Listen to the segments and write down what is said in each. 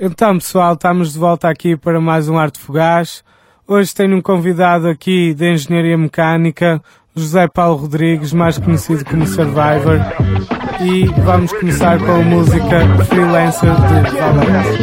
Então, pessoal, estamos de volta aqui para mais um Arte Fugaz. Hoje tenho um convidado aqui de Engenharia Mecânica, José Paulo Rodrigues, mais conhecido como Survivor. E vamos começar com a música Freelancer de Valente.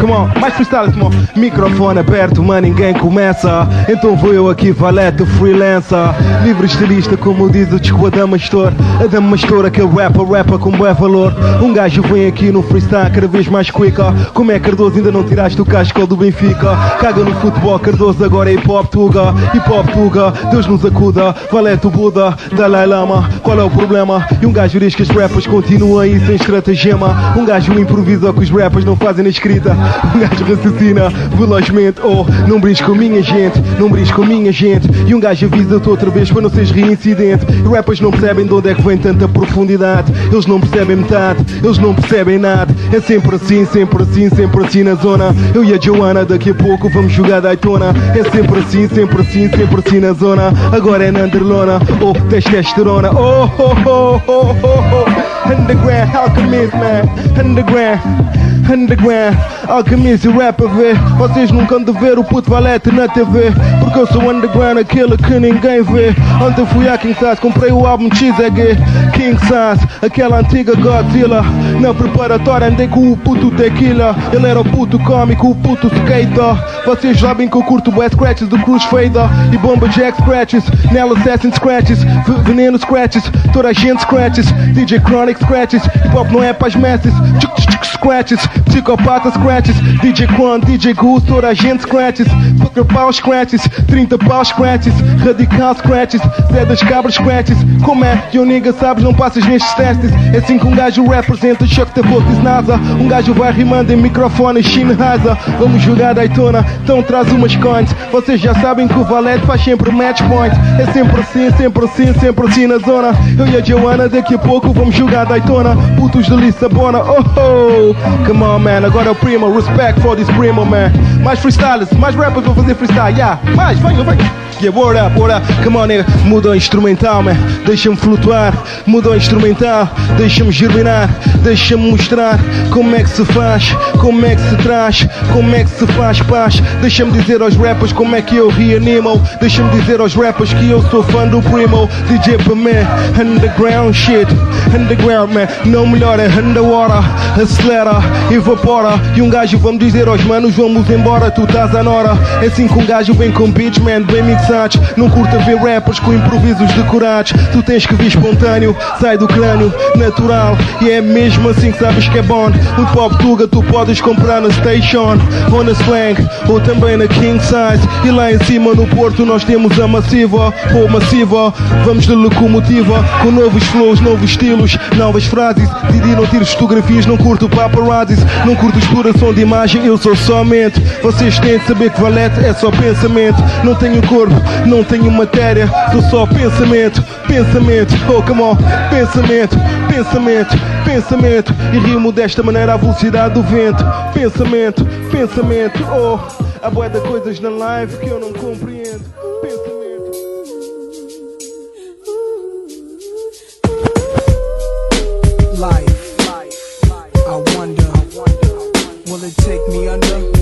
Come on, mais freestyle, come on. Microfone aberto, mas ninguém começa. Então vou eu aqui, valete, freelancer. Livre estilista, como diz o Chico Adamastor. Adamastor, aquele rapper, rapper com bué valor. Um gajo vem aqui no freestyle, cada vez mais quicker. Como é Cardoso, ainda não tiraste o casco do Benfica. Caga no futebol, Cardoso agora é hip hop tuga. Hip hop tuga, Deus nos acuda. Valete o Buda, Dalai Lama. Qual é o problema? E um gajo diz que os rappers continuam aí sem estratagema. Um gajo improvisa que os rappers não fazem na escrita. Um gajo raciocina velozmente. Oh, não brinques com minha gente, não brinques com minha gente. E um gajo avisa-te outra vez para não seres reincidente. E rappers não percebem de onde é que vem tanta profundidade. Eles não percebem metade, eles não percebem nada. É sempre assim, sempre assim, sempre assim na zona. Eu e a Joana daqui a pouco vamos jogar Daytona. É sempre assim, sempre assim, sempre assim na zona. Agora é na Underlona. Oh, testosterona. Oh, oh, oh, oh, oh, oh. Underground, alchemist, man. Underground. Underground, alquimista e rap a ver. Vocês nunca de ver o puto valete na TV Porque eu sou underground, aquele que ninguém vê. Ontem fui a King Size, comprei o álbum XEG King Size, aquela antiga Godzilla Na preparatória andei com o puto tequila. Ele era o puto cómico, o puto skater. Vocês sabem que eu curto bué scratches do Cruz Fader. E bomba Jack scratches, nela Assassin scratches Veneno scratches, toda a gente scratches DJ Chronic scratches, hip hop não é pras messes Tchuc, scratches, psicopata scratches DJ Quan, DJ Goose, toda a gente scratches Fucker pau scratches, 30 pau scratches Radical scratches, Zé das cabras scratches. Como é, eu nigga sabes, não passas nestes testes. É assim que um gajo representa, choque is NASA Um gajo vai rimando em microfone, Shinhasa Vamos jogar Daytona, então traz umas coins. Vocês já sabem que o Valete faz sempre match point É sempre assim, sempre assim, sempre assim na zona. Eu e a Joana daqui a pouco vamos jogar Daytona. Putos de Lissabona, oh oh. Come on man, agora é o primo, respect for this primo man. Mais freestyles, mais rappers vão fazer freestyle, yeah. Mais, venham, venham Yeah, word up, word up, come on nigga. Muda o instrumental man, deixa-me flutuar. Muda o instrumental, deixa-me germinar Deixa-me mostrar como é que se faz Como é que se traz, como é que se faz paz. Deixa-me dizer aos rappers como é que eu reanimo. Deixa-me dizer aos rappers que eu sou fã do primo. DJ para mim, underground shit Underground man, não melhora, underwater Acelera, evapora. E um gajo vamos dizer aos manos vamos embora Tu estás à nora. É assim que um gajo vem com beats man, bem mixados. Não curta ver rappers com improvisos decorados. Tu tens que vir espontâneo, sai do crânio Natural, e é mesmo assim que sabes que é bom. O pop tuga tu podes comprar na station. Ou na slang, ou também na king size. E lá em cima no porto nós temos a massiva. Ou massiva, vamos de locomotiva. Com novos flows, novos estilos, novas frases. Didi não tires fotografias, não curto paparazzis. Não curto exploração de imagem, eu sou somente. Vocês têm de saber que valete é só pensamento. Não tenho corpo, não tenho matéria. Sou só pensamento, pensamento. Oh come on, pensamento, pensamento, pensamento E rimo desta maneira à velocidade do vento Pensamento, pensamento, oh Há bué de coisas na live que eu não compreendo Pensamento life. I wonder, will it take me under?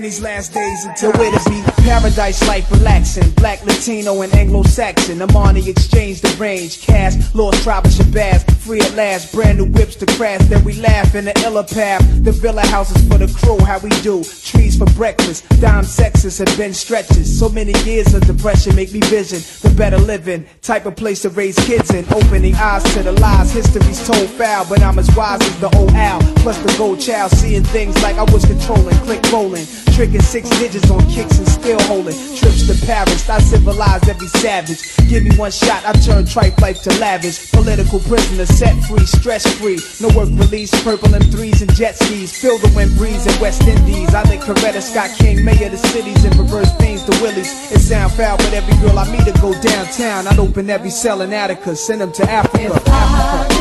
these last days until to be paradise life relaxing. Black, Latino, and Anglo-Saxon. Amani exchange the range. Cast, lost tribe of Shabazz. Free at last, brand new whips to crash. Then we laugh in the illa path. The villa houses for the crew, how we do. Trees for breakfast. Dime sexes have been stretches. So many years of depression make me vision better living. Type of place to raise kids in. Opening eyes to the lies. History's told foul, but I'm as wise as the old owl. Plus the gold child, seeing things like I was controlling. Click rolling. Tricking six digits on kicks and still holding. Trips to Paris, I civilize every savage. Give me one shot, I turn tripe life to lavish. Political prisoner, set free, stress free. No work release, purple M3s and jet skis. Feel the wind breeze in West Indies. I think Coretta Scott King, mayor of the cities, and reverse things to Willies. It sound foul, but every girl I meet go downtown. I'd open every cell in Attica, send them to Africa. I Africa.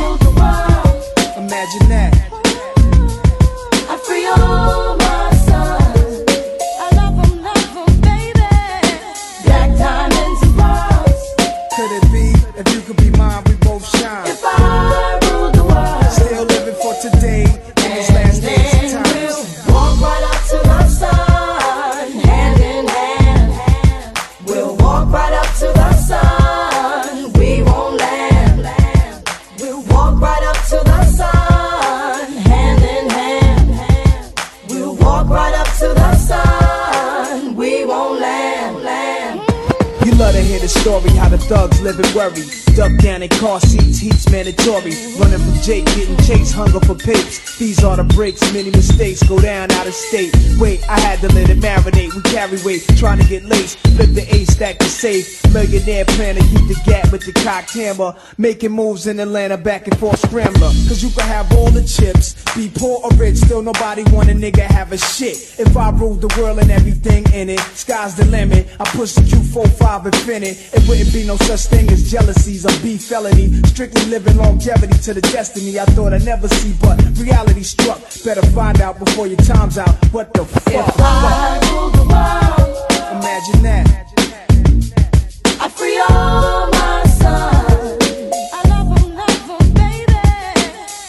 Imagine that. I'd free all state. Wait, I had to let it marinate. We carry weight, trying to get laced. Flip the A stack to safe. Millionaire plan to keep the gap with the cocked hammer. Making moves in Atlanta, back and forth scrambler. Cause you can have all the chips, be poor or rich, still nobody want a nigga have a shit. If I ruled the world and everything in it, sky's the limit. I push the Q45 infinite. It wouldn't be no such thing as jealousies or beef felony. Strictly living longevity to the destiny I thought I'd never see, but reality struck. Better find out before your time's out. What the fuck? If I ruled the world, Imagine that. I'd free all my sons. I love 'em, love 'em, baby.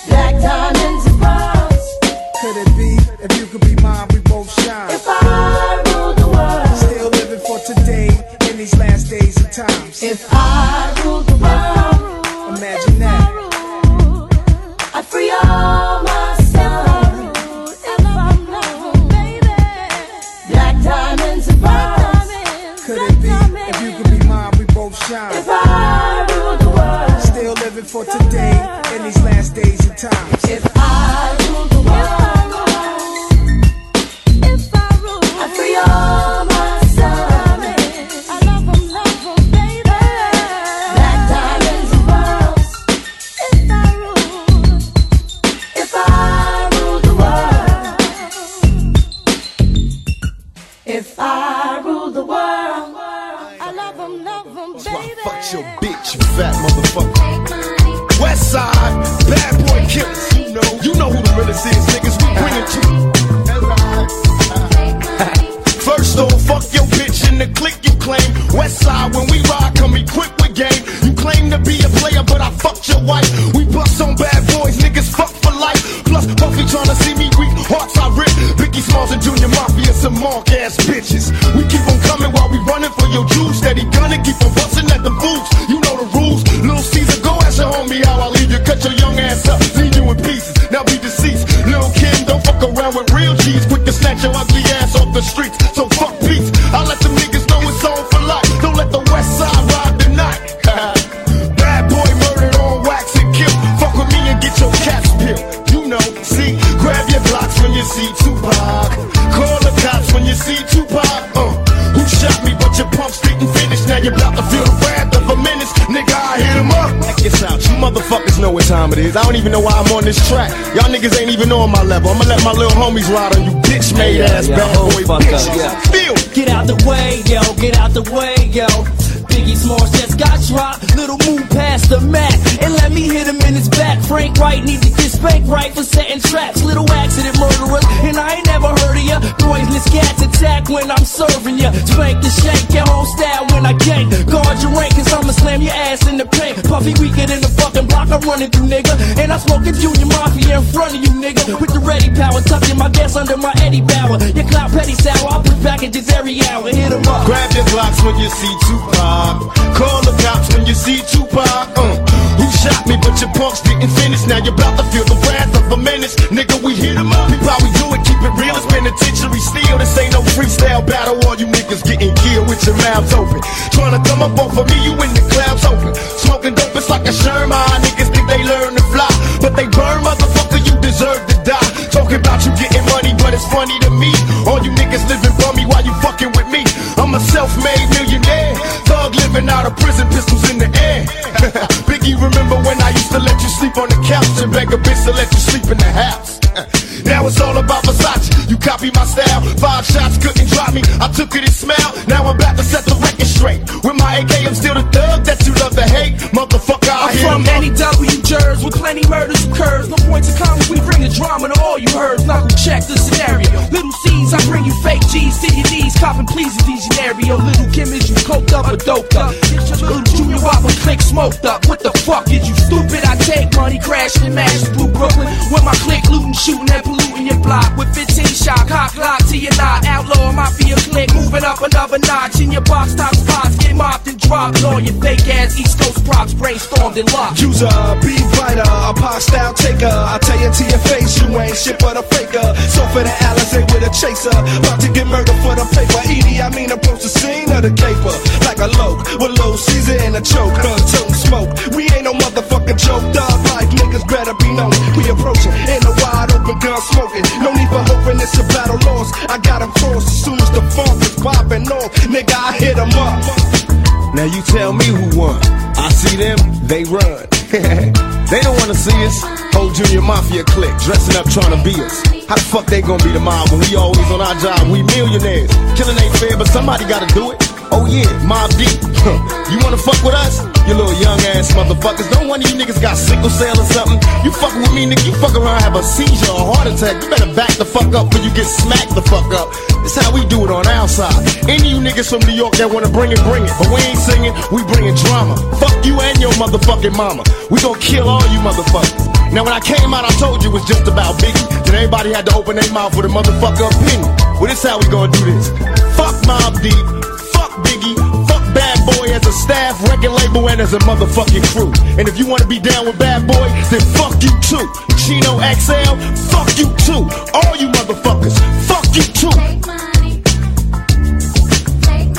Black diamonds and pearls. Could it be if you could be mine, we both shine? If I ruled the world, Still living for today in these last days and times. if I ruled the world, Imagine that. I'd free all around with real G's. Quick to snatch your ugly ass off the streets. What time it is. I don't even know why I'm on this track. Y'all niggas ain't even on my level. I'ma let my little homies ride on you bitch made ass yeah, bad hold boy fuck up, bitches. yeah. Feel. Get out the way, yo, get out the way, yo. Biggie Smalls just got dropped. Little move past the Mac and let me hit him in his back. Frank Wright need to get spanked right for setting traps. Little accident murderers, and I ain't never heard of ya. Poisonous cats attack when I'm serving ya. Spank the shank, your whole style when I gank. Guard your rank, cause I'ma slam your ass in the paint. Puffy weaker than the fucking block I'm running through, nigga. And I'm smoking Junior Mafia in front of you, nigga. With the ready power, tucking my gas under my Eddie Bauer. Your clout petty sour, I push packages every hour. Hit 'em up. Grab your blocks when you see Tupac. Call the cops when you see Tupac. Uh. Who shot me, but your punks didn't finish. Now you're about to feel the wrath of a menace. Nigga, we hit 'em up. We do it, keep it real. It's penitentiary steel. This ain't no freestyle battle. All you niggas getting killed with your mouths open. Trying to come up off of me, you in the clouds open. Smoking dope, it's like a Sherman. Niggas think they learn to fly, but they burn, motherfucker. You deserve to die. Talking about you getting money, but it's funny to me. All you niggas living sleep on the couch and beg a bitch to let you sleep in the house? Uh, now it's all about Versace. You copy my style. Five shots couldn't drop me. I took it and smell. Now I'm back to set the record straight. With my AK, I'm still the thug that you love to hate. Motherfucker, I I'm from 'em up. any W jurors with plenty murders occurs. No points of comments, we bring the drama to all you heard. Knuckle check the scenario. Little C's, I bring you fake G's to your knees. Copping in these scenario. Little Kim is you coked up or doped up. Little Junior Whopper click smoked up. What the fuck is you stupid? I take money crashing and mash through Brooklyn. With my click looting, shooting and polluting your block. With 15 shot, cock lock to your knot. Outlaw mafia click, moving up another notch. In your box top spots, get mopped and dropped. All your fake ass East Coast props brainstormed and locked. User, beat writer, a pop style taker. I tell you to your face, you ain't shit but a faker. So for the Alizé with a chaser, about to get murdered for the paper. Edie, I mean approach the scene of the caper like a loke with low Caesar and a choke. Uh, toting smoke, we ain't no motherfucking joke. Dog life niggas better be known. We approaching in a wide open gun smoking. No need for hoping it's a battle lost. I got 'em crossed as soon as the funk is popping off. Nigga, I hit 'em up. Now you tell me who won. I see them, they run. they don't wanna see us. Whole junior mafia clique dressing up trying to be us. How the fuck they gonna be the mob when we always on our job? We millionaires. Killing ain't fair, but somebody gotta do it. Oh yeah, Mob Deep. you wanna fuck with us? You little young ass motherfuckers. Don't one of you niggas got sickle cell or something. You fucking with me, nigga. You fuck around, have a seizure or heart attack. You better back the fuck up before you get smacked the fuck up. This how we do it on our side. Any you niggas from New York that wanna bring it, bring it. But we ain't singing, we bringing drama. Fuck you and your motherfucking mama. We gon' kill all you motherfuckers. Now when I came out, I told you it was just about Biggie. Then everybody had to open their mouth with a motherfucker opinion. Well, this how we gonna do this. Fuck Mob Deep. Fuck Biggie. Fuck Bad Boy as a staff, record label, and as a motherfucking crew. And if you wanna be down with Bad Boy, then fuck you too. Chino XL, fuck you too. All you motherfuckers, fuck you too.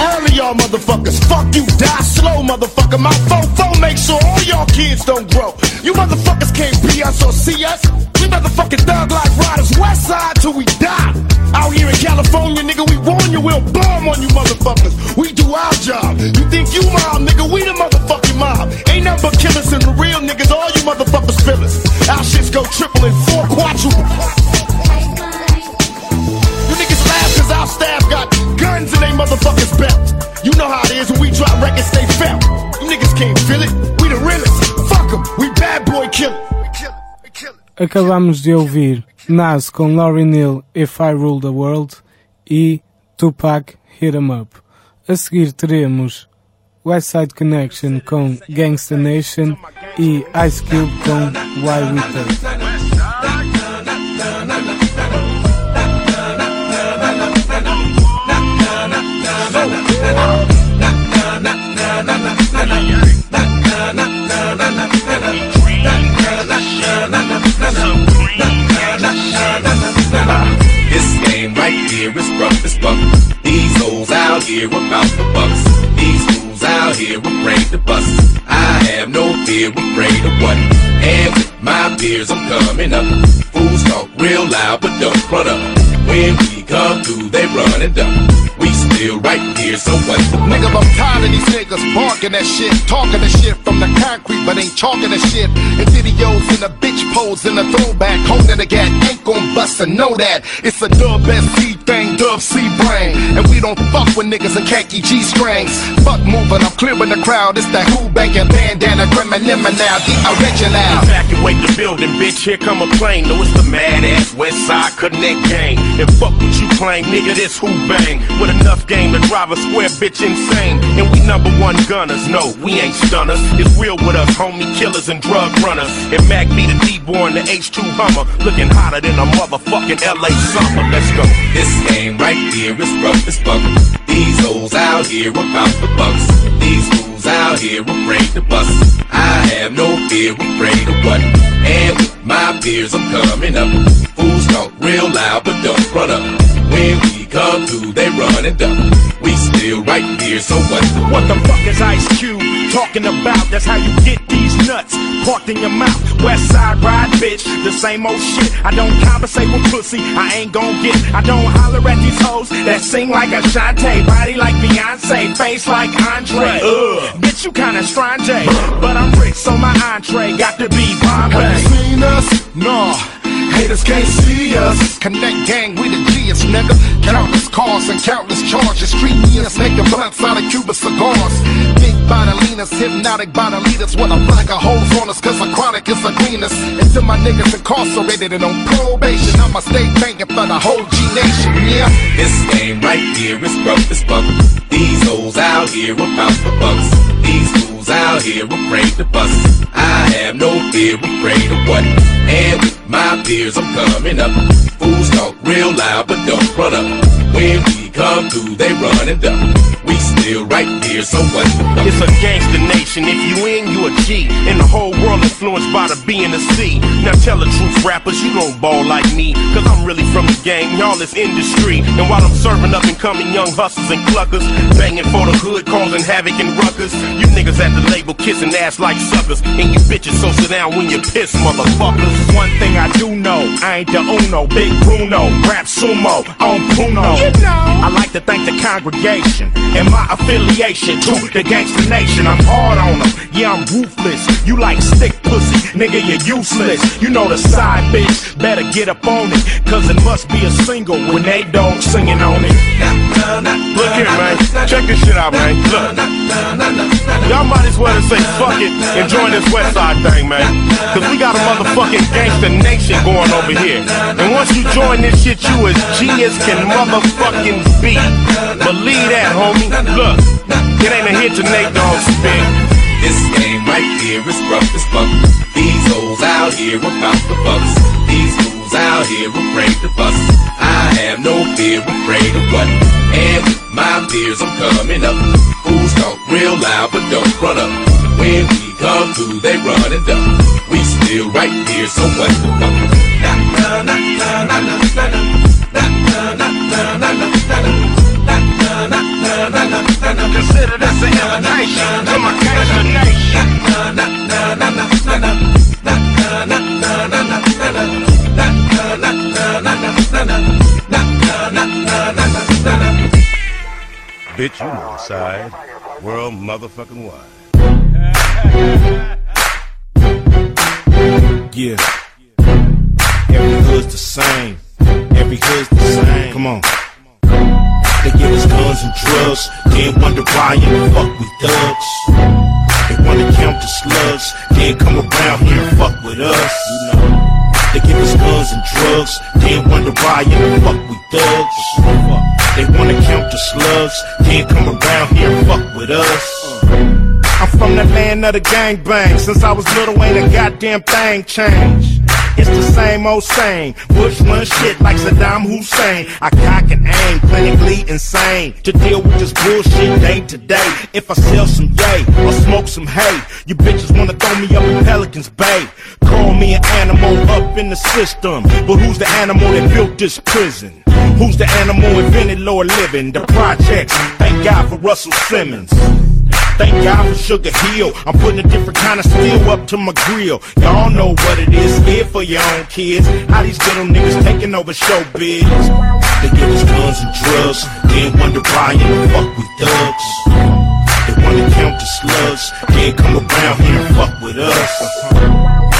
All of y'all motherfuckers, fuck you, die slow, motherfucker. My fofo make sure all y'all kids don't grow. You motherfuckers can't be us or see us. Motherfucking thug like riders, west side till we die. Out here in California, nigga, we warn you, we'll bomb on you motherfuckers. We do our job. You think you mob, nigga, we the motherfucking mob. Ain't nothing but killers and the real niggas, all you motherfuckers us. Our shits go triple and four quadruple. You niggas laugh cause our staff got guns in they motherfuckers belt. You know how it is when we drop records, they felt. You niggas can't feel it. We the realest. Fuck 'em. We bad boy killer. Acabamos de ouvir Nas com Lauryn Hill If I Rule the World e Tupac Hit 'em Up. A seguir teremos Westside Connection com Gangsta Nation e Ice Cube com Why We Take. This game right here is rough as fuck. These hoes out here about the bucks. These fools out here afraid to bust. I have no fear, afraid of what? And with my peers, I'm coming up. Fools talk real loud, but don't front up. When we come through, they run and duck. We still right here, so what? Nigga, I'm tired of these niggas barking that shit, talking that shit from the concrete, but ain't talking that shit. And videos in a bitch pose in a throwback, holding the gat, ain't gon' bust and know that. It's a dub SC everything Dub C brain. And we don't fuck with niggas in khaki G strings. Fuck moving, I'm clearing the crowd. It's that who banging bandana, criminal now, the original. Evacuate the building, bitch. Here come a plane. No, it's the mad ass West Side Connect gang. And fuck what you claim, nigga. This who bang with enough game to drive a square bitch insane. And we number one gunners. No, we ain't stunners. It's real with us, homie killers and drug runners. And Mac be the D-born, the H2 Hummer, looking hotter than a motherfucking LA summer. Let's go. This game right here is rough as fuck. These hoes out here about the bucks. These fools out here afraid to bust. I have no fear, afraid of what? And with my peers, I'm coming up. Fools talk real loud, but don't run up. When we come through, they run and duck. We still right here, so what? What the fuck is Ice Cube talking about? That's how you get these nuts parked in your mouth. West side ride, bitch, the same old shit. I don't conversate with pussy, I ain't gon' get. I don't holler at these hoes that sing like a Shantae, body like Beyonce, face like Andre. Ugh, uh. bitch, you kinda strange, eh? but I'm rich, so my entree got to be Have Bombay. you seen us? No. Haters can't see us. Connect gang, we the G's, nigga. Countless cars and countless charges. Treat Street years making blunts out of Cuba cigars. Big bodilinas, hypnotic bodilitas. With a flag of holes on us, cause a chronic is a greenest. And to my niggas incarcerated and on probation, I'ma stay banking for the whole G Nation, yeah. This game right here is rough as fuck. These hoes out here are about the bucks. These fools out here are afraid to bust. I have no fear, afraid of what? And with my peers, I'm coming up. Fools talk real loud, but don't run up. When we come through, they run and duck. We still right here, so what? It's a gangster nation. If you in, you a G. And the whole world influenced by the B and the C. Now tell the truth, rappers, you don't ball like me. Cause I'm really from the game, y'all is industry. And while I'm serving up and coming young hustlers and cluckers, banging for the hood, causing havoc and ruckus. You niggas at the label kissing ass like suckers. And you bitches so sit down when you piss, motherfuckers. One thing I do know, I ain't the Uno, Big Bruno, rap sumo on Puno. I like to thank the congregation and my affiliation to the gangster nation. I'm hard on them, yeah, I'm ruthless. You like stick pussy, nigga, you're useless. You know the side bitch, better get up on it, cause it must be a single when they don't singing on it. Look here, man. Check this shit out, man. Look. Y'all might as well just say fuck it and join this West Side thing, man. Cause we got a motherfucking gangster nation going over here. And once you join this shit, you as G as can motherfucking be. Believe that, homie. Look, it ain't a hit to Nate Dogg spit. This game right here is rough as fuck. These hoes out here about the bucks. These fools out here afraid to bust. I have no fear, afraid of what? And with my peers, I'm coming up. Fools talk real loud, but don't run up. When we come through, they run and duck. We still right here, so what the fuck? Nah, nah, nah, nah, nah, nah, nah, nah. Nah, nah, Consider this an invitation to my consternation. Bitch, you on side, world motherfucking wide. yeah. Drugs. Wonder why in the fuck we thugs. They wanna count the slugs. Then come around here and fuck with us. You know. They give us guns and drugs. Then wonder why in the fuck we thugs. They wanna count the slugs. Then come around here and fuck with us. I'm from the land of the gangbang. Since I was little, ain't a goddamn thing changed. It's the same old same. Bush run shit like Saddam Hussein. I cock and aim, clinically insane. To deal with this bullshit day to day. If I sell some yay or smoke some hay, you bitches wanna throw me up in Pelican's Bay. Call me an animal up in the system. But who's the animal that built this prison? Who's the animal invented lower living? The projects. Thank God for Russell Simmons. Thank God for Sugar Hill. I'm putting a different kind of steel up to my grill. Y'all know what it is. Here for your own kids. How these little niggas taking over showbiz. They give us guns and drugs. Then wonder why in the fuck we thugs. They wanna count the slugs. Then come around here and fuck with us.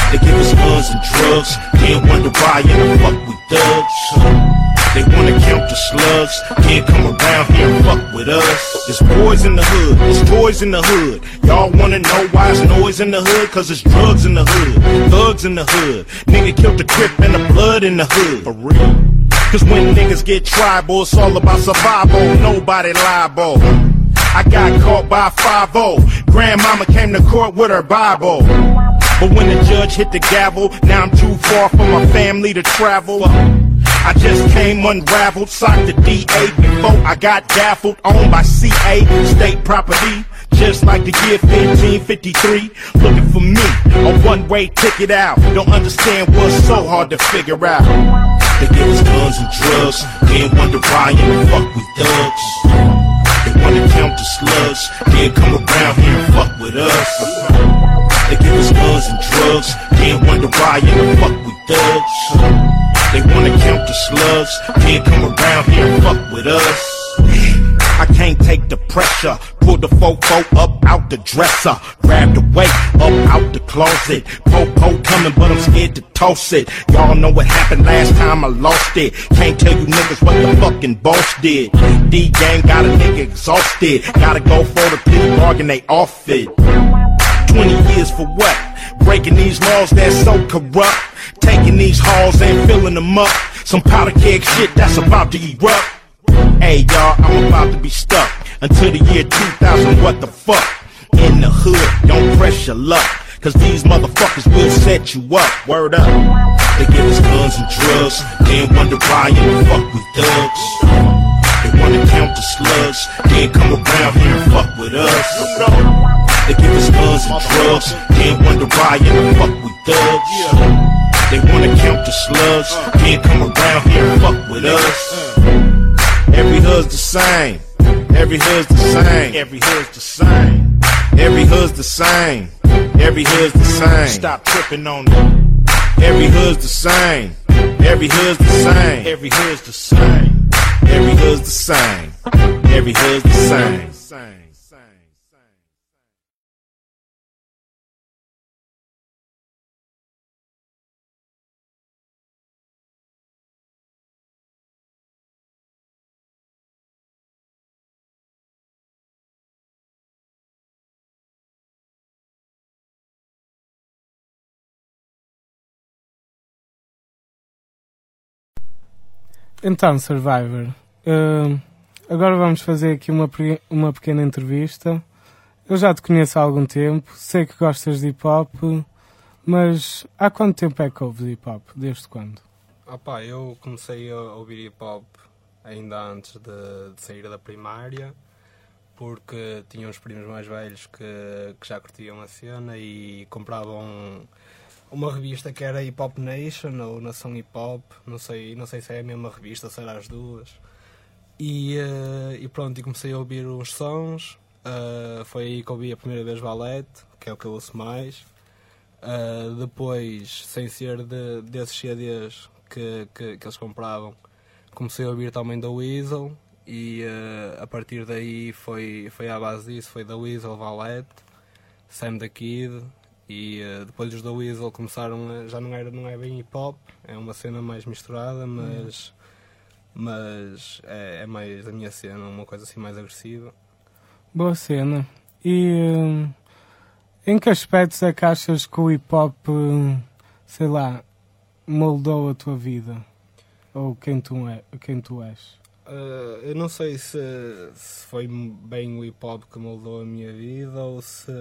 They give us guns and drugs. Then wonder why in the fuck we thugs. They wanna count the slugs, can't come around here and fuck with us. It's boys in the hood, it's toys in the hood. Y'all wanna know why it's noise in the hood? Cause it's drugs in the hood, thugs in the hood. Nigga killed the crip and the blood in the hood. For real. Cause when niggas get tribal, it's all about survival, nobody liable. I got caught by 5 Grandmama came to court with her Bible. But when the judge hit the gavel, now I'm too far from my family to travel. I just came unraveled, socked the DA before I got gaffled, owned by CA, state property. Just like the year 1553, looking for me, a one-way ticket out. Don't understand what's so hard to figure out. They give us guns and drugs, then wonder why in the fuck we thugs. They wanna count the slugs, then come around here and fuck with us. They give us guns and drugs, then wonder why in the fuck we thugs. They wanna count the slugs, then come around here and fuck with us. I can't take the pressure. Pull the fofo up out the dresser. Grab the weight up out the closet. Po-po coming, but I'm scared to toss it. Y'all know what happened last time I lost it. Can't tell you niggas what the fucking boss did. D gang got a nigga exhausted. Gotta go for the plea bargain, they off it. 20 years for what? Breaking these laws that's so corrupt. Taking these halls and filling them up. Some powder keg shit that's about to erupt. Hey y'all, I'm about to be stuck until the year 2000. What the fuck? In the hood, don't press your luck. Cause these motherfuckers will set you up. Word up. They give us guns and drugs, then wonder why in fuck we thugs. They wanna count the slugs, then come around here and fuck with us. They give us guns and drugs, then wonder why in fuck we thugs. They wanna count the slugs, then come around here and fuck with us. Every hood's the same. Every hood's the same. Every hood's the same. Every hood's the same. Every hood's the same. Stop tripping on it. Every hood's the same. Every hood's the same. Every hood's the same. Every hood's the same. Every hood's the same. Então, Survivor, hum, agora vamos fazer aqui uma, uma pequena entrevista. Eu já te conheço há algum tempo, sei que gostas de hip hop, mas há quanto tempo é que ouves hip hop? Desde quando? Ah pá, eu comecei a ouvir hip hop ainda antes de, de sair da primária, porque tinha uns primos mais velhos que, que já curtiam a cena e compravam uma revista que era Hip Hop Nation ou Nação Hip Hop, não sei, não sei se é a mesma revista, se era as duas. E, eh, e pronto, e comecei a ouvir os sons. eh, foi aí que ouvi a primeira vez Valete, que é o que eu ouço mais. Uh, depois, sem ser de, desses CDs que, que, que eles compravam, comecei a ouvir também da Weasel e uh, a partir daí foi, foi à base disso, foi da Weasel, Valete, Sam da Kid e uh, depois os da Weasel começaram a, já não, era, não é bem hip hop, é uma cena mais misturada, mas, mas é, é mais a minha cena, uma coisa assim mais agressiva. Boa cena. E hum, em que aspectos é que achas que o hip hop, hum, sei lá, moldou a tua vida? Ou quem tu, é, quem tu és? Uh, eu não sei se, se foi bem o hip hop que moldou a minha vida ou se,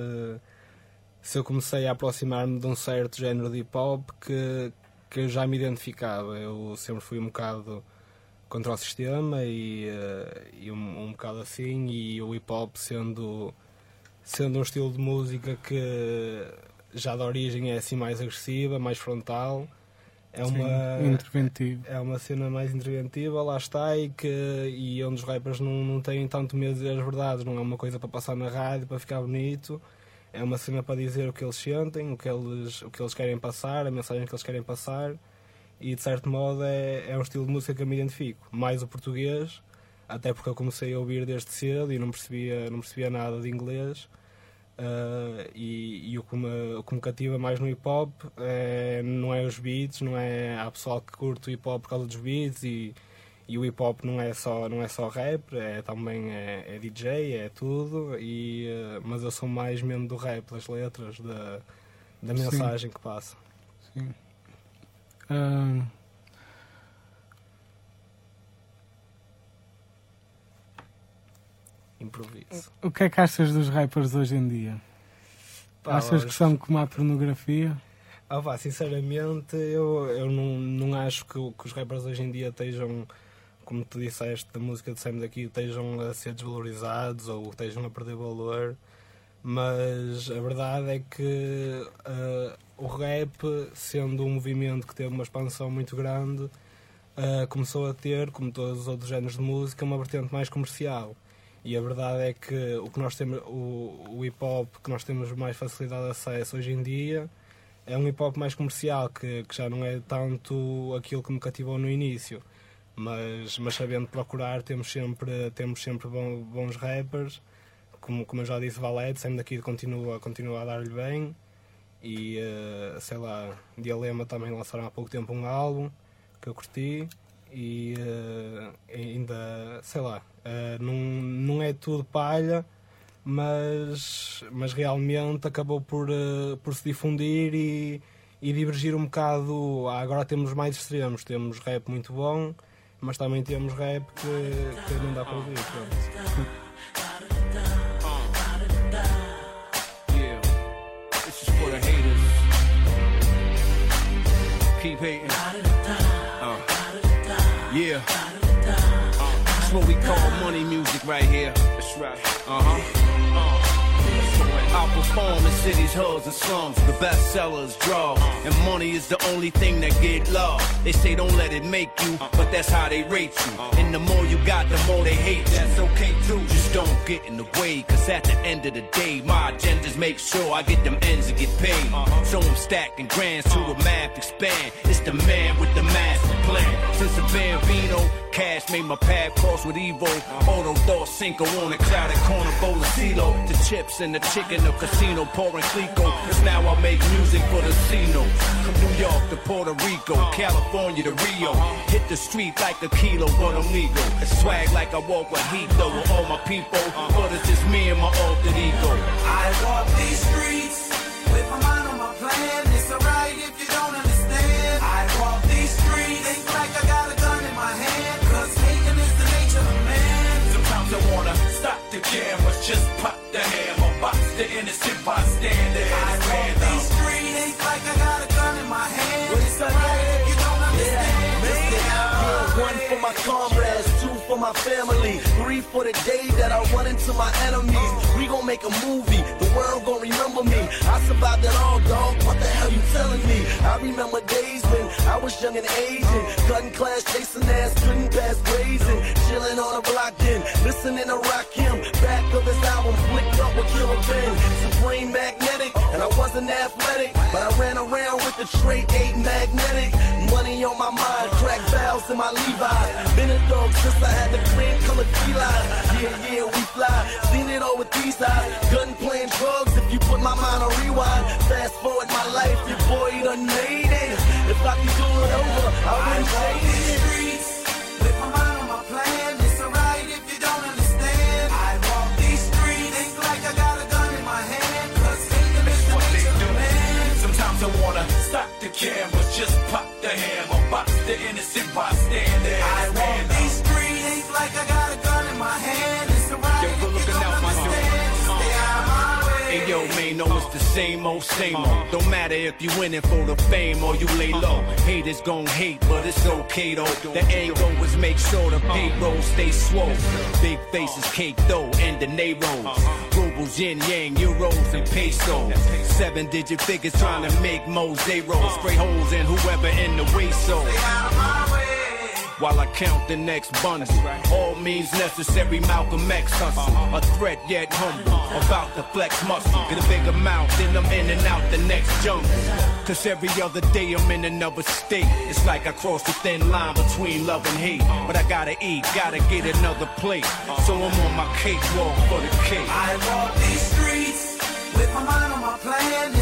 se eu comecei a aproximar-me de um certo género de hip hop que, que eu já me identificava. Eu sempre fui um bocado contra o sistema e, uh, e um, um bocado assim, e o hip hop sendo, sendo um estilo de música que já de origem é assim mais agressiva, mais frontal. É Sim, uma, interventivo. é uma cena mais interventiva, lá está, e, que, e onde os rappers não, não têm tanto medo de dizer as verdades, não é uma coisa para passar na rádio, para ficar bonito, é uma cena para dizer o que eles sentem, o que eles, o que eles querem passar, a mensagem que eles querem passar, e de certo modo é, é um estilo de música que eu me identifico, mais o português, até porque eu comecei a ouvir desde cedo e não percebia, não percebia nada de inglês. Uh, e, e o, que me, o que me cativa mais no hip hop é, não é os beats, não é. Há pessoal que curte o hip hop por causa dos beats e, E o hip hop não é só, não é só rap, é também é, é DJ, é tudo, e, eh, mas eu sou mais mesmo do rap, das letras, da, da Sim. mensagem que passa. Sim. Ah, Improviso. o que é que achas dos rappers hoje em dia? Pá, achas que hoje- são como a pornografia? Ah, pá, sinceramente, eu, eu não, não acho que, que os rappers hoje em dia estejam, como tu disseste, da música de sempre daqui, estejam a ser desvalorizados ou estejam a perder valor. Mas a verdade é que ah, o rap, sendo um movimento que teve uma expansão muito grande, ah, começou a ter, como todos os outros géneros de música, uma vertente mais comercial. E a verdade é que o que nós temos, o, o hip hop que nós temos mais facilidade de acesso hoje em dia é um hip hop mais comercial, que, que já não é tanto aquilo que me cativou no início. Mas, mas sabendo procurar, temos sempre, temos sempre bom- bons rappers. Como, como eu já disse, Valete, sempre daqui continua, continua a dar-lhe bem. E eh, sei lá, Dialema também lançaram há pouco tempo um álbum que eu curti. E eh, ainda, sei lá, eh, não, não é tudo palha, mas, mas realmente acabou por, por se difundir e, e divergir um bocado. Ah, Agora temos mais extremos, temos rap muito bom, mas também temos rap que, que não dá para ouvir. pronto. The haters. Keep hating. Uh, yeah. Uh, it's what we call money music right here. That's right. Uh huh. Uh. I perform in cities, hoods, and slums. The best sellers draw, and money is the only thing that get love. They say don't let it make you, but that's how they rate you. And the more you got, the more they hate you. That's okay too. Just don't get in the way, cause at the end of the day, my agendas make sure I get them ends and get paid. So I'm stacking grands to the math expand. It's the man with the master plan. Since the Bambino, cash made my path cross with Evo. Auto thought Cinco on a crowded corner, bowl of CeeLo. The chips and the chicken, the casino pouring Clico. Cause now I make music for the Cino. From New York to Puerto Rico, California to Rio. Hit the street like a kilo, but I'm legal. Swag like I walk with heat though with all my people. But it's just me and my alter ego. I walk these streets with my mind on my plan. Cameras, just pop the hammer, box the innocent bystander. I walk these streets, like I got a gun in my hand. It's alright if you don't understand. One for my comrades, two for my family, three for the day that I run into my enemies. We gon' make a movie, the world gon' remember me. I survived it all, dog. What the hell you telling me? I remember days when I was young and Asian, cutting class, chasing ass, couldn't pass grazing, chilling on the block then, listening to rock him. Back of his album, flicked up with Killer Ben, supreme magnetic, and I wasn't athletic, but I ran around with the straight eight magnetic. Money on my mind, crack valves in my Levi's. Been a dog since I had the cream colored felines. Yeah, same old, same old. Don't matter if you in it for the fame or you lay low. Haters gon' hate, but it's okay though. The goal is make sure the payroll stay swole. Big faces, cake dough, and the Neros. Rubles, yin yang, euros, and pesos. Seven digit figures trying to make more zeros. Spray holes in whoever in the way so. While I count the next bundle. All means necessary, Malcolm X hustle. Uh-huh. A threat yet humble, uh-huh. about to flex muscle. Get a bigger mouth, then I'm in and out the next jungle. Cause every other day I'm in another state. It's like I crossed the thin line between love and hate. Uh-huh. But I gotta eat, gotta get another plate. So I'm on my cakewalk for the cake. I walk these streets with my mind on my plan.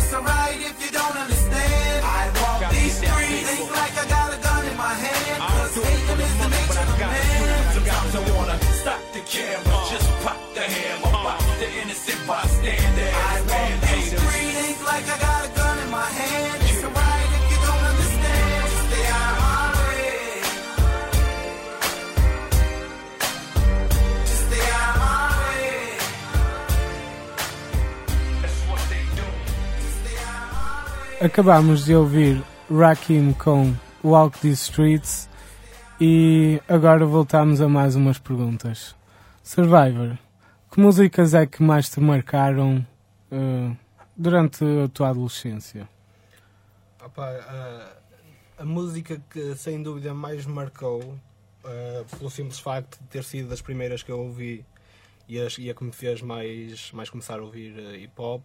Acabámos de ouvir Rakim com Walk These Streets e agora voltamos a mais umas perguntas. Survivor, que músicas é que mais te marcaram eh, durante a tua adolescência? Opa, a, a música que sem dúvida mais marcou, eh, pelo simples facto de ter sido das primeiras que eu ouvi e, e a que me fez mais, mais começar a ouvir hip hop,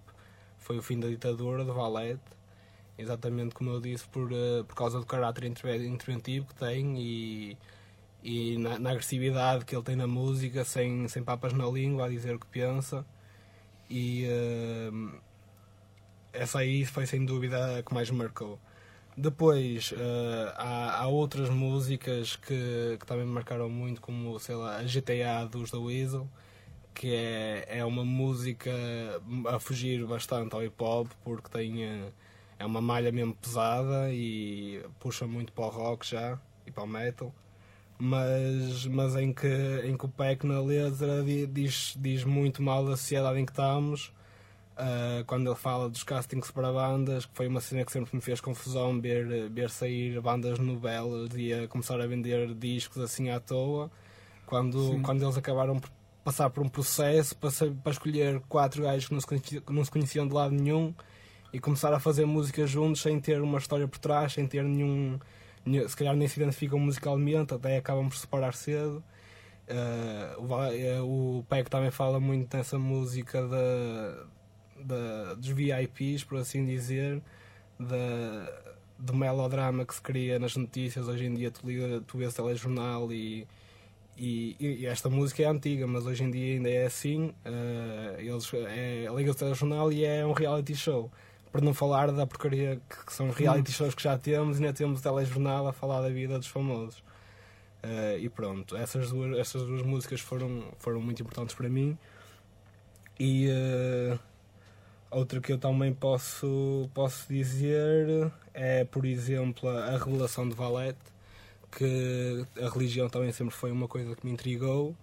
foi o fim da ditadura de Valete. Exatamente como eu disse, por, eh, por causa do caráter interve- interventivo que tem e, e na, na agressividade que ele tem na música, sem, sem papas na língua, a dizer o que pensa. E eh, essa aí foi sem dúvida a que mais me marcou. Depois eh, há, há outras músicas que, que também me marcaram muito, como sei lá, a GTA dos The Weasel, que é, é uma música a fugir bastante ao hip hop, porque tem, eh, é uma malha mesmo pesada e puxa muito para o rock já e para o metal. Mas, mas em, que, em que o Peck na letra di- diz, diz muito mal da sociedade em que estamos, Uh, quando ele fala dos castings para bandas, que foi uma cena que sempre me fez confusão ver, ver sair bandas novelas e a começar a vender discos assim à toa, quando, Sim. quando eles acabaram por passar por um processo para, para escolher quatro gajos que não, se conhecia- que não se conheciam de lado nenhum e começar a fazer música juntos sem ter uma história por trás, sem ter nenhum. se calhar nem se identificam musicalmente, até acabam por se separar cedo. Uh, o, eh, o também fala muito nessa música da, da- dos VIPs, por assim dizer, da, do melodrama que se cria nas notícias. Hoje em dia tu, liga, tu vês telejornal e, e, e esta música é antiga, mas hoje em dia ainda é assim. Uh, eles, é, liga o telejornal e é um reality show. Para não falar da porcaria que, que são reality shows que já temos, ainda temos o telejornal a falar da vida dos famosos. Uh, e pronto, essas duas, essas duas músicas foram, foram muito importantes para mim. E uh, outra que eu também posso, posso dizer é, por exemplo, a revelação de Valete, que a religião também sempre foi uma coisa que me intrigou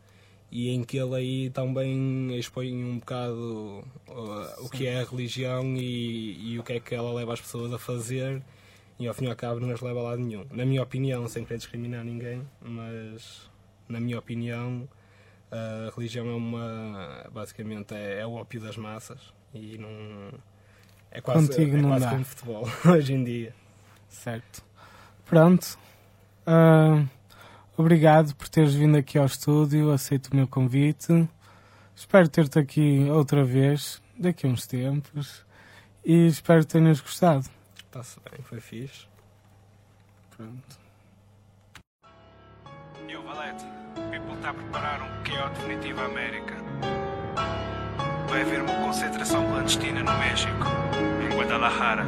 e em que ele aí também expõe um bocado uh, o que é a religião e, e o que é que ela leva as pessoas a fazer e ao fim e ao cabo não as leva a lado nenhum. Na minha opinião, sem querer discriminar ninguém, mas na minha opinião a religião é uma basicamente é, é o ópio das massas e não é quase, Contigo é não quase como futebol hoje em dia. Certo. Pronto. Ah, obrigado por teres vindo aqui ao estúdio, aceito o meu convite. Espero ter-te aqui outra vez, daqui a uns tempos, e espero que tenhas gostado. Está-se bem, foi fixe. Pronto. Valete, o People está a preparar um QO definitivo à América. Vai haver uma concentração clandestina no México, em Guadalajara.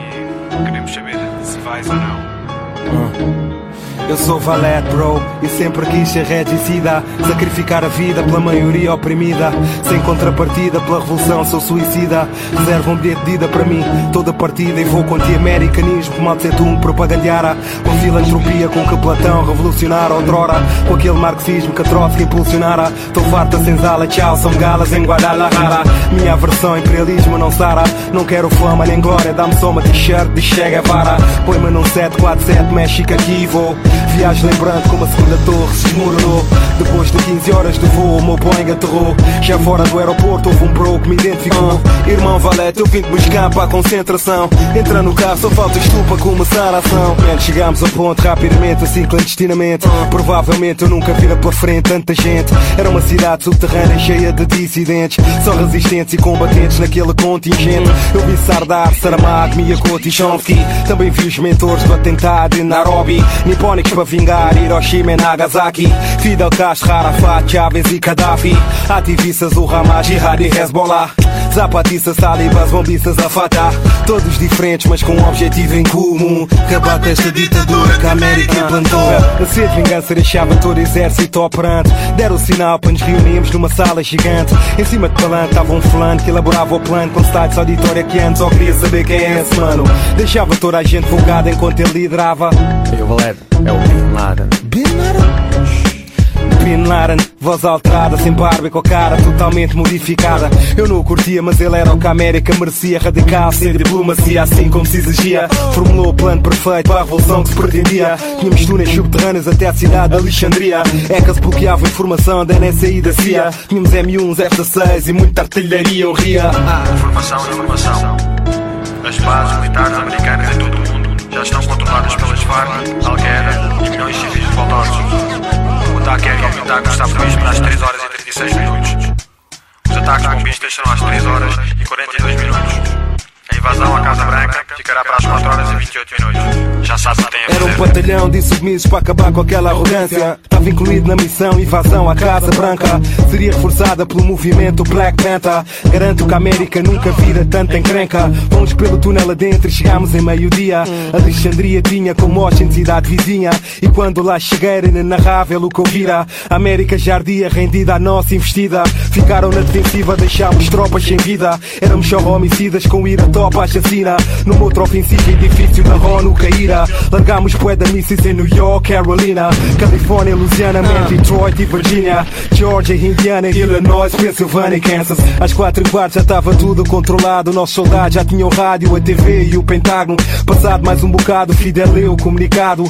E queremos saber se vais ou não. Eu sou Valete, bro, e sempre quis ser regicida. Sacrificar a vida pela maioria oprimida. Sem contrapartida pela revolução, sou suicida. Reserva um bilhete de ida para mim, toda partida. E vou com anti-americanismo, mal de Tung propagandara. Com filantropia com que Platão revolucionara outrora. Com aquele marxismo que Trotsky impulsionara. Tô farta senzala, tchau, são galas em Guadalajara. Minha versão imperialismo não sara. Não quero fama nem glória, dá-me só uma t-shirt de Che Guevara. Põe-me num 747, México aqui vou. Viagem lembrando como a segunda torre se desmoronou. Depois de 15 horas de voo, o meu Boeing aterrou. Já fora do aeroporto houve um bro que me identificou. Irmão Valete, eu vim te buscar para a concentração. Entra no carro, só faltas tu para começar a ação. Chegámos ao ponto rapidamente, assim clandestinamente. Provavelmente eu nunca vira pela frente tanta gente. Era uma cidade subterrânea cheia de dissidentes. Só resistentes e combatentes naquele contingente. Eu vi Sardar, Saramago, Miyako e Chomsky. Também vi os mentores do atentado em Nairobi. Nipónicos para vingar Hiroshima e Nagasaki. Fidel Castro, Arafat, Chávez e Gaddafi. Ativistas, o Hamas, Jihad e Hezbollah. Zapatistas, talibas, bombistas a Fatah. Todos diferentes, mas com um objetivo em comum. Acabar esta ditadura que a América implantou. A sede de vingança deixava todo o exército operante. Deram o sinal para nos reunirmos numa sala gigante. Em cima de palanque estava um fulano que elaborava o plano com sites auditória que antes só queria saber quem é esse mano. Deixava toda a gente folgada enquanto ele liderava. Eu, Valete, é o Bin Laden. Bin Laden? Bin Laden, voz alterada, sem barba e com a cara totalmente modificada. Eu não o curtia, mas ele era o que a América merecia. Radical, sem diplomacia, assim como se exigia. Formulou o plano perfeito para a revolução que se pretendia. Tínhamos túneis subterrâneos até a cidade de Alexandria. É que se bloqueava informação da NSA e da CIA. Tínhamos M1s, F-16 e muita artilharia, eu ria. Informação, informação. As bases militares americanas em todo o mundo já estão controladas pelas Farc, Al-Qaeda e revoltosos. O ataque aéreo ao Pentágono está previsto para as 3 horas e 36 minutos. Os ataques bombistas serão às 3 horas e 42 minutos. Ficará para as 4 horas e 28 minutos. Já sabe o que tem a Era um batalhão de submissos para acabar com aquela arrogância. Estava incluído na missão invasão à Casa Branca. Seria reforçada pelo movimento Black Panther. Garanto que a América nunca vira tanta encrenca. Fomos pelo túnel adentro e chegámos em meio-dia. Alexandria tinha como Washington cidade vizinha. E quando lá cheguei era inenarrável o que eu vira. A América já ardia rendida à nossa investida. Ficaram na defensiva, deixámos tropas sem vida. Éramos só homicidas com ira topa a chacina. Numa outra ofensiva edifício da ONU caíra. Largámos poeda mísseis em New York, Carolina, Califórnia, Louisiana, Man, Detroit e Virginia, Georgia, Indiana, Illinois, Pennsylvania e Kansas. Às quatro e quarto já estava tudo controlado. Nossos soldados já tinham rádio, a TV e o Pentágono. Passado mais um bocado, Fidel leu o comunicado.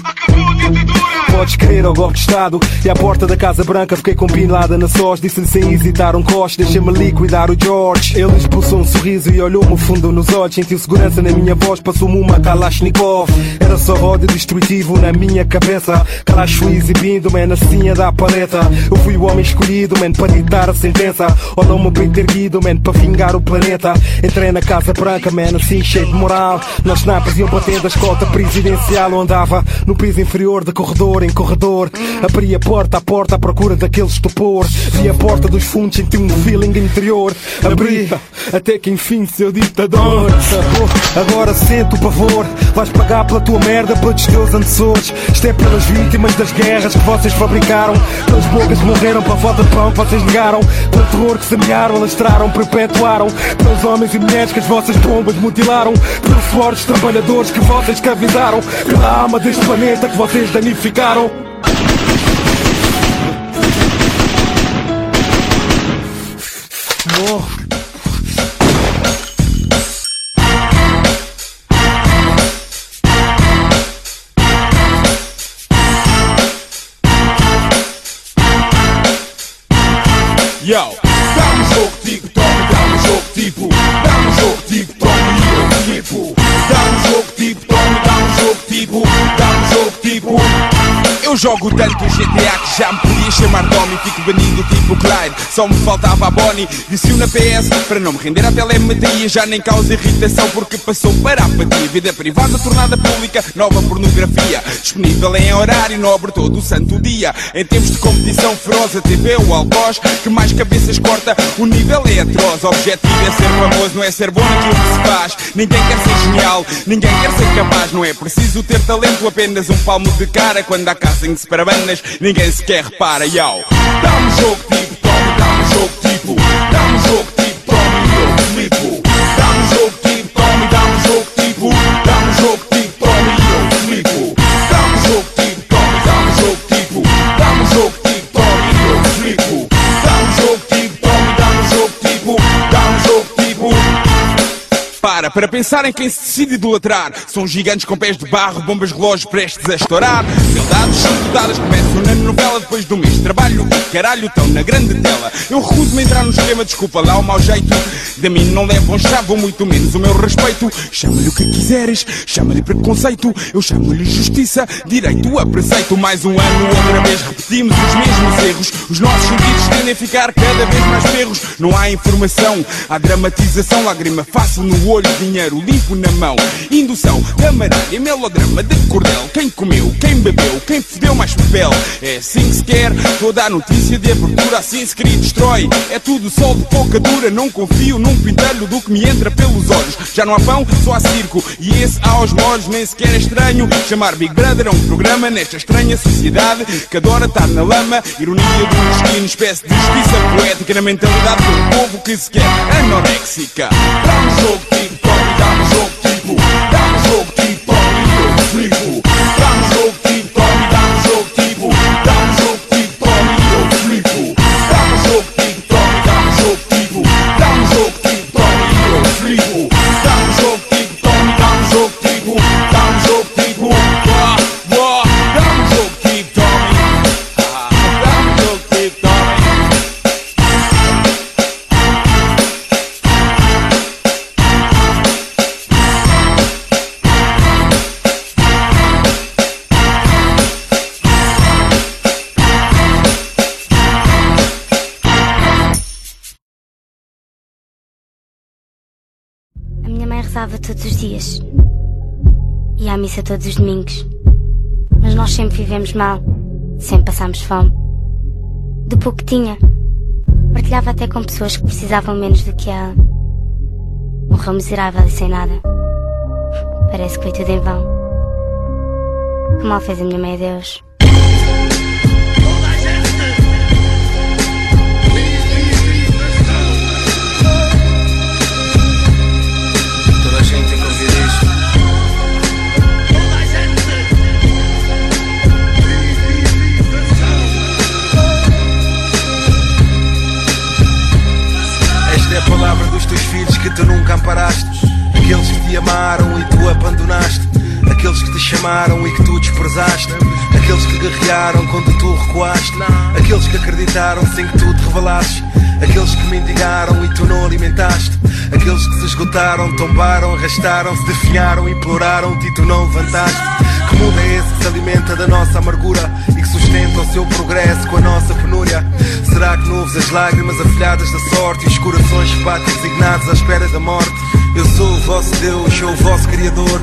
Podes crer ao golpe de Estado E à porta da Casa Branca fiquei com Bin Laden na sós Disse-lhe sem hesitar um coche Deixa-me liquidar o George Ele expulsou um sorriso e olhou-me fundo nos olhos Sentiu segurança na minha voz Passou-me uma Kalashnikov. Era só ódio destrutivo na minha cabeça. Kalash exibindo, man, assim a dar paleta. Eu fui o homem escolhido, man, para ditar a sentença. Olha o meu peito erguido, man, para vingar o planeta. Entrei na Casa Branca, man, assim cheio de moral. Nós snappers iam batendo a escolta presidencial. Eu andava no piso inferior de corredor em corredor. Abri a porta a porta à procura daquele estupor Vi a porta dos fundos, senti um feeling interior. Abri, até que enfim seu ditador. Oh, Agora sento o pavor. Vais pagar pela tua merda, pelos teus antecessores. Isto é pelas vítimas das guerras que vocês fabricaram. Pelas bocas que morreram pela falta de pão que vocês negaram. Pelo terror que semearam, alastraram, perpetuaram. Pelos homens e mulheres que as vossas bombas mutilaram. Pelos fortes trabalhadores que vocês escravizaram. Pela alma deste planeta que vocês danificaram. Morro Yo. Dames ook diep, dan dames ook diep. Dames ook diep, dan hier ook diep. Dames ook diep, Eu jogo tanto GTA que já me podia chamar Tommy. Fico banido tipo Clyde, só me faltava a Bonnie. Disse-o na PS, para não me render à telemetria. Já nem causa irritação porque passou para a apatia. Vida privada tornada pública, nova pornografia. Disponível em horário nobre todo o santo dia. Em tempos de competição feroz a TV ou algoz Que mais cabeças corta, o nível é atroz. O objetivo é ser famoso, não é ser bom naquilo que se faz. Ninguém quer ser genial, ninguém quer ser capaz. Não é preciso ter talento, apenas um palmo de cara. Quando há casting-se para bandas, ninguém sequer repara Yo, dá-me jogo tipo, para, pensar em quem se decide idolatrar São gigantes com pés de barro, bombas relógios prestes a estourar. Verdades são dadas, começam na novela Depois de um mês trabalho, caralho, estão na grande tela. Eu recuso-me entrar no esquema, desculpa lá o mau jeito. De mim não levam chave, muito menos o meu respeito. Chama-lhe o que quiseres, chama-lhe preconceito. Eu chamo-lhe justiça, direito a preceito. Mais um ano, outra vez repetimos os mesmos erros. Os nossos sentidos tendem a ficar cada vez mais ferros Não há informação, há dramatização Lágrima fácil no olho, dinheiro limpo na mão. Indução, camarada, melodrama de cordel. Quem comeu, quem bebeu, quem fedeu mais papel. É assim que se quer, toda a notícia de abertura Assim se cria e destrói, é tudo sol de pouca dura. Não confio num pintelho do que me entra pelos olhos. Já não há pão, só há circo. E esse aos molhos nem sequer é estranho. Chamar Big Brother a um programa nesta estranha sociedade Que adora estar na lama. Ironia do destino, espécie de justiça poética Na mentalidade do povo que se quer. Anoréxica Dá-me um jogo um rezava todos os dias. Ia à missa todos os domingos. Mas nós sempre vivemos mal. Sempre passámos fome. Do pouco que tinha, partilhava até com pessoas que precisavam menos do que ela. Morreu miserável e sem nada. Parece que foi tudo em vão. Que mal fez a minha mãe a Deus. Que tu nunca amparaste. Aqueles que te amaram e tu abandonaste. Aqueles que te chamaram e que tu desprezaste. Aqueles que guerrearam quando tu recuaste. Aqueles que acreditaram sem que tu te revelasses. Aqueles que mendigaram e tu não alimentaste. Aqueles que se esgotaram, tombaram, arrastaram-se, definharam, imploraram-te e tu não levantaste. Que mundo é esse que se alimenta da nossa amargura e que sustenta o seu progresso com a nossa penúria? Será que não ouves as lágrimas afilhadas da sorte e os corações que batem resignados à espera da morte? Eu sou o vosso Deus, sou o vosso Criador.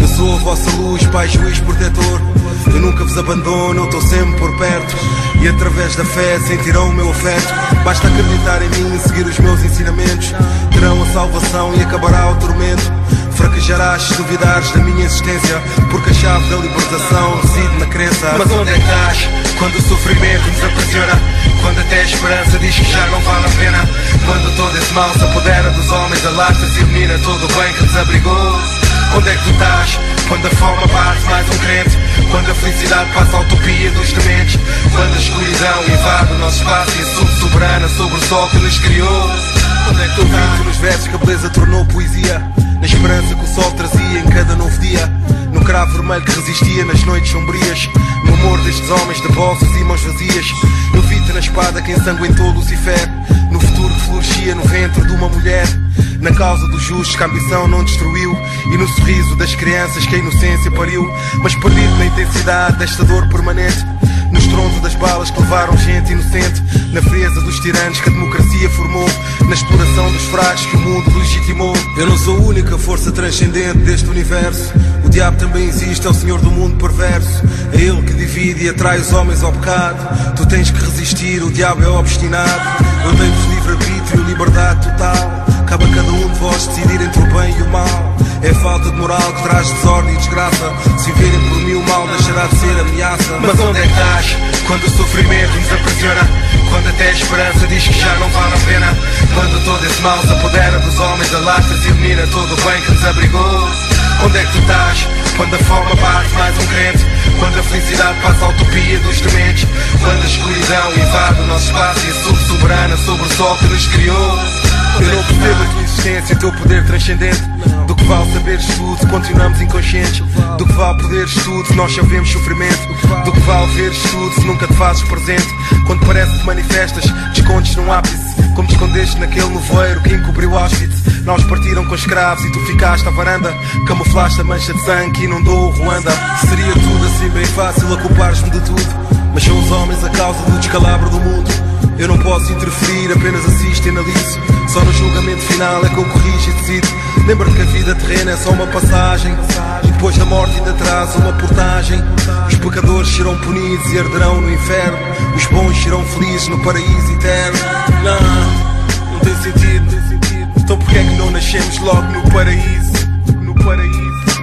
Eu sou a vossa luz, Pai, juiz, protetor. Eu nunca vos abandono, estou sempre por perto. E através da fé sentirão o meu afeto. Basta acreditar em mim e seguir os meus ensinamentos. Terão a salvação e acabará o tormento. Fraquejarás se duvidares da minha existência. Porque a chave da libertação reside na crença. Mas onde é que estás? Quando o sofrimento nos aprisiona. Quando até a esperança diz que já não vale a pena. Quando todo esse mal se apodera dos homens, alastra-se e todo o bem que desabrigou. Onde é que tu estás? Quando a fome abate mais um crente Quando a felicidade passa a utopia dos dementes Quando a escuridão invade o nosso espaço E a soberana sobre o sol que nos criou Onde é que tu estás? nos versos que a beleza tornou poesia Na esperança que o sol trazia em cada novo dia No cravo vermelho que resistia nas noites sombrias No amor destes homens de bolsas e mãos vazias. No vi-te na espada que ensanguentou Lucifer. No futuro que florescia no ventre de uma mulher. Na causa dos justos que a ambição não destruiu. E no sorriso das crianças que a inocência pariu. Mas perdido na intensidade desta dor permanente. No estrondo das balas que levaram gente inocente. Na frieza dos tiranos que a democracia formou. Na exploração dos fracos que o mundo legitimou. Eu não sou a única força transcendente deste universo diabo também existe, é o senhor do mundo perverso É ele que divide e atrai os homens ao pecado Tu tens que resistir, o diabo é obstinado Eu dei-vos livre-arbítrio, liberdade total Cabe a cada um de vós decidir entre o bem e o mal. É falta de moral que traz desordem e desgraça. Se virem por mim o mal deixará de ser ameaça. Mas onde é que estás? Quando o sofrimento nos aprisiona. Quando até a esperança diz que já não vale a pena. Quando todo esse mal se apodera dos homens, alastra-se e elimina todo o bem que nos abrigou. Onde é que tu estás? Quando a fome abate mais um crente Quando a felicidade passa a utopia dos dementes Quando a escuridão invade o nosso espaço E a sub-soberana sobre o sol que nos criou Eu não percebo a tua existência o teu poder transcendente vale saberes tudo se continuamos inconscientes. Do que vale poderes tudo se nós sabemos sofrimento. Do que vale veres tudo se nunca te fazes presente. Quando parece te manifestas, te escondes num ápice. Como te escondeste naquele nevoeiro que encobriu Auschwitz Nós partiram com escravos e tu ficaste à varanda. Camuflaste a mancha de sangue que inundou o Ruanda. Seria tudo assim bem fácil a culpares-me de tudo Mas são os homens a causa do descalabro do mundo. Eu não posso interferir, apenas assisto e analiso. Só no julgamento final é que eu corrijo e decido. Lembra-te que a vida terrena é só uma passagem. E depois da morte ainda traz uma portagem. Os pecadores serão punidos e arderão no inferno. Os bons serão felizes no paraíso eterno. Não, não tem sentido, não tem sentido. Então porquê é que não nascemos logo no paraíso? No paraíso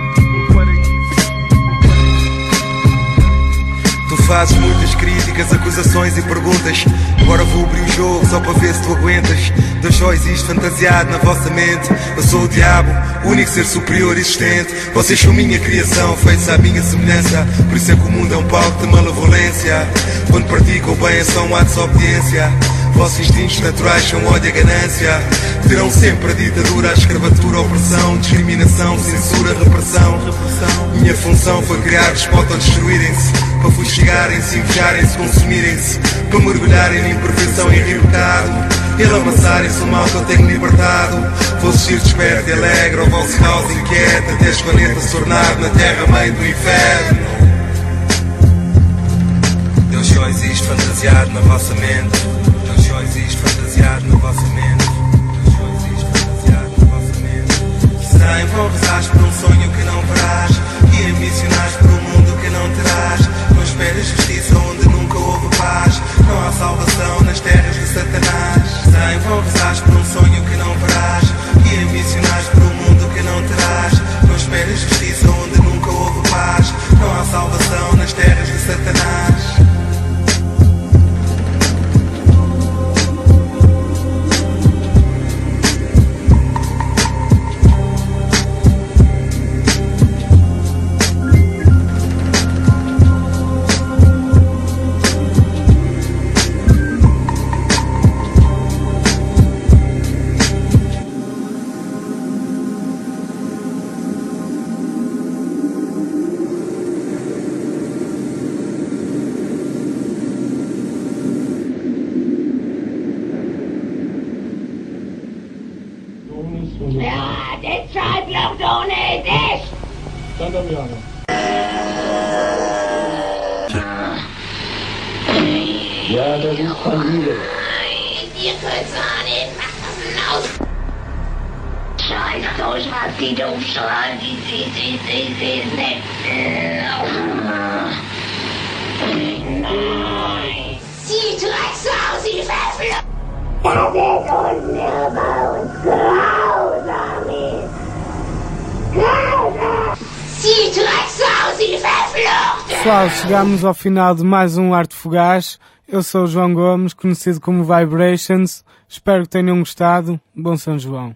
fazes muitas críticas, acusações e perguntas. Agora vou abrir o jogo só para ver se tu aguentas. Deus só existe fantasiado na vossa mente. Eu sou o diabo, o único ser superior existente. Vocês são minha criação, feitos à minha semelhança. Por isso é que o mundo é um palco de malevolência. Quando praticam o bem é só um ato de obediência. Vossos instintos naturais são ódio e ganância. Terão sempre a ditadura, a escravatura, a opressão, discriminação, censura, repressão. Minha função foi criar-vos para autodestruírem-se, para fustigarem-se, invejarem-se, consumirem-se, para mergulharem na imperfeição e em pecado. E lamaçarem-se o mal que eu tenho libertado. Vou assistir desperto e alegre ao vosso caos inquieto, até este planeta se tornar na terra mãe do inferno. Deus só existe fantasiado na vossa mente. Vão rezares por um sonho que não verás E ambicionares por um mundo que não terás Não esperes justiça onde nunca houve paz Não há salvação nas terras de Satanás. Vão rezares por um sonho que não verás E ambicionares por um chegamos ao final de mais um Arte Fugaz. Eu sou o João Gomes, conhecido como Vibrations. Espero que tenham gostado. Bom São João.